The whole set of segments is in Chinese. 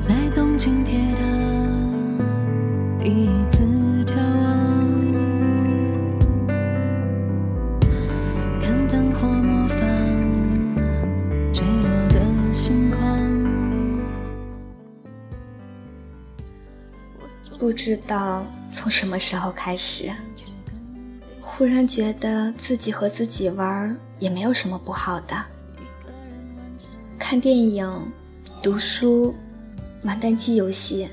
在东京铁塔第一次眺望，看灯火模仿坠落的星光。不知道从什么时候开始，忽然觉得自己和自己玩也没有什么不好的。看电影、读书、玩单机游戏，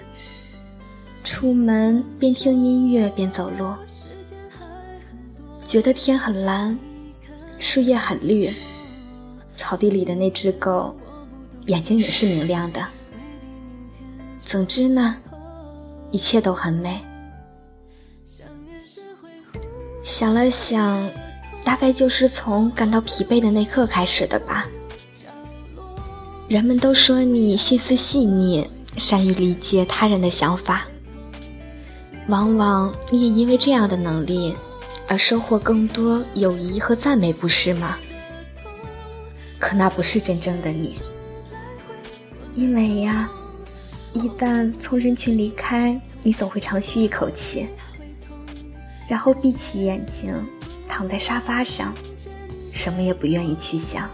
出门边听音乐边走路，觉得天很蓝，树叶很绿，草地里的那只狗眼睛也是明亮的。总之呢，一切都很美。想了想，大概就是从感到疲惫的那刻开始的吧。人们都说你心思细腻，善于理解他人的想法。往往你也因为这样的能力而收获更多友谊和赞美，不是吗？可那不是真正的你，因为呀，一旦从人群离开，你总会长吁一口气，然后闭起眼睛，躺在沙发上，什么也不愿意去想。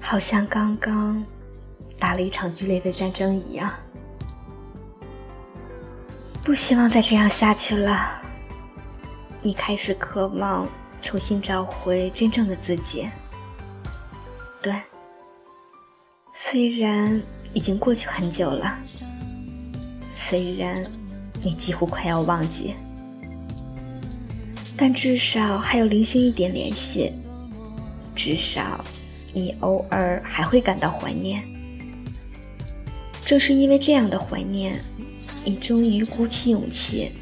好像刚刚打了一场剧烈的战争一样，不希望再这样下去了。你开始渴望重新找回真正的自己。对，虽然已经过去很久了，虽然你几乎快要忘记，但至少还有零星一点联系，至少。你偶尔还会感到怀念，正是因为这样的怀念，你终于鼓起勇气，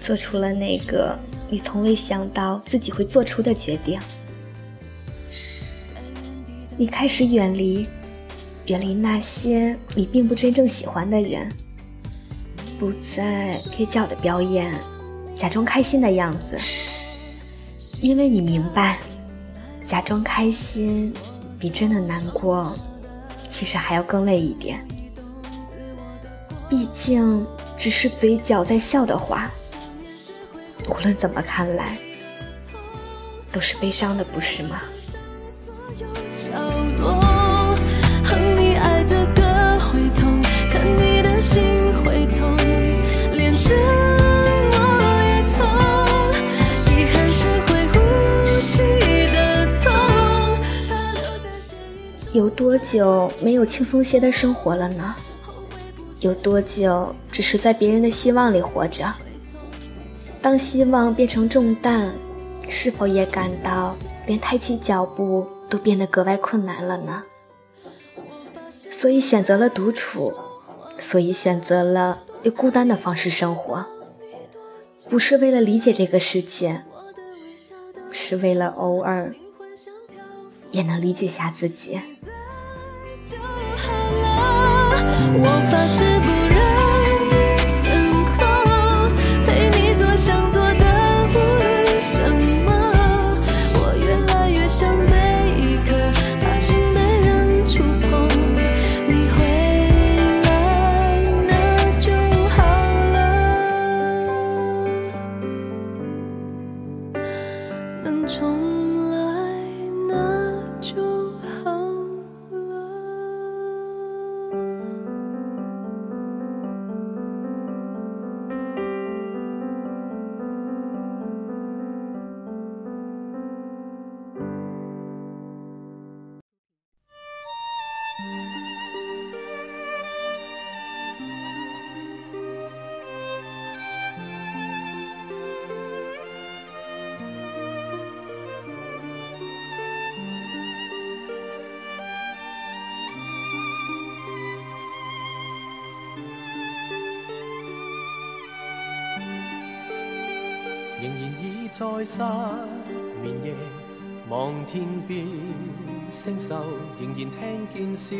做出了那个你从未想到自己会做出的决定。你开始远离，远离那些你并不真正喜欢的人，不再蹩脚的表演，假装开心的样子，因为你明白，假装开心。比真的难过，其实还要更累一点。毕竟，只是嘴角在笑的话，无论怎么看来，都是悲伤的，不是吗？有多久没有轻松些的生活了呢？有多久只是在别人的希望里活着？当希望变成重担，是否也感到连抬起脚步都变得格外困难了呢？所以选择了独处，所以选择了用孤单的方式生活，不是为了理解这个世界，是为了偶尔也能理解下自己。我发誓不。在失眠夜，望天边星宿，仍然听见小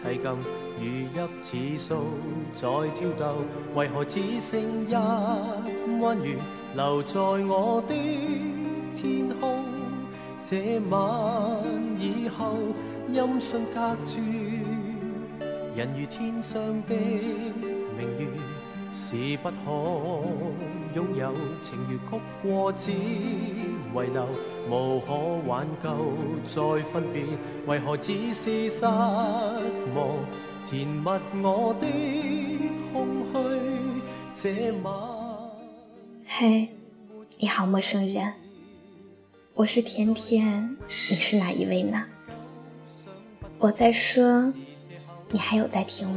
提琴如泣似诉在挑逗。为何只剩一弯月留在我的天空？这晚以后，音讯隔绝，人如天上的明月，是不可拥有。情如曲过，只遗留，无可挽救再分别。为何只是失望？填密我的空虚，这晚。嘿，你好，陌生人，我是甜甜，你是哪一位呢？我在说，你还有在听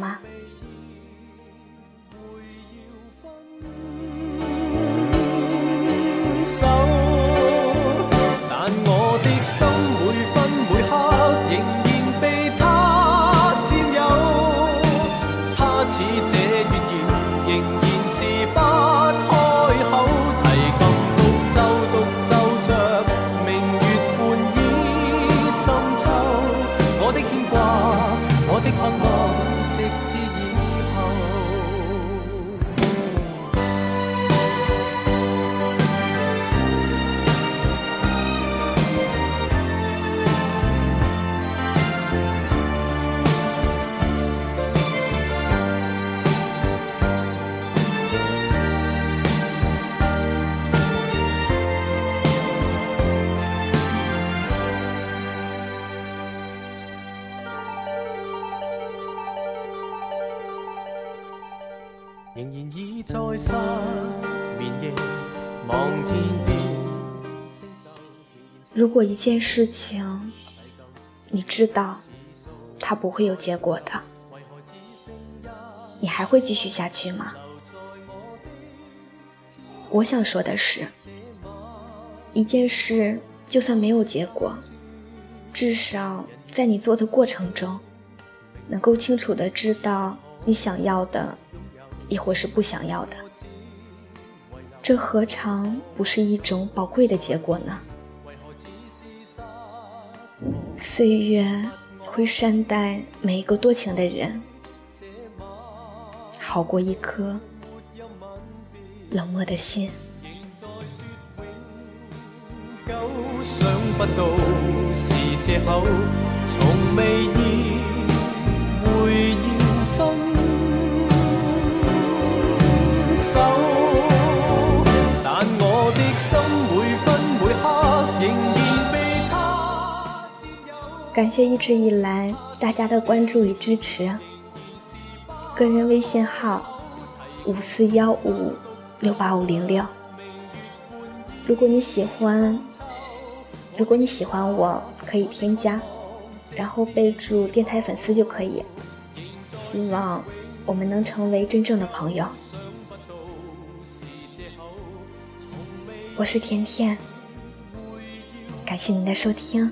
吗？如果一件事情，你知道它不会有结果的，你还会继续下去吗？我想说的是，一件事就算没有结果，至少在你做的过程中，能够清楚的知道你想要的，亦或是不想要的，这何尝不是一种宝贵的结果呢？岁月会善待每一个多情的人，好过一颗冷漠的心。从未意会感谢一直以来大家的关注与支持。个人微信号：五四幺五六八五零六。如果你喜欢，如果你喜欢我，可以添加，然后备注“电台粉丝”就可以。希望我们能成为真正的朋友。我是甜甜，感谢您的收听。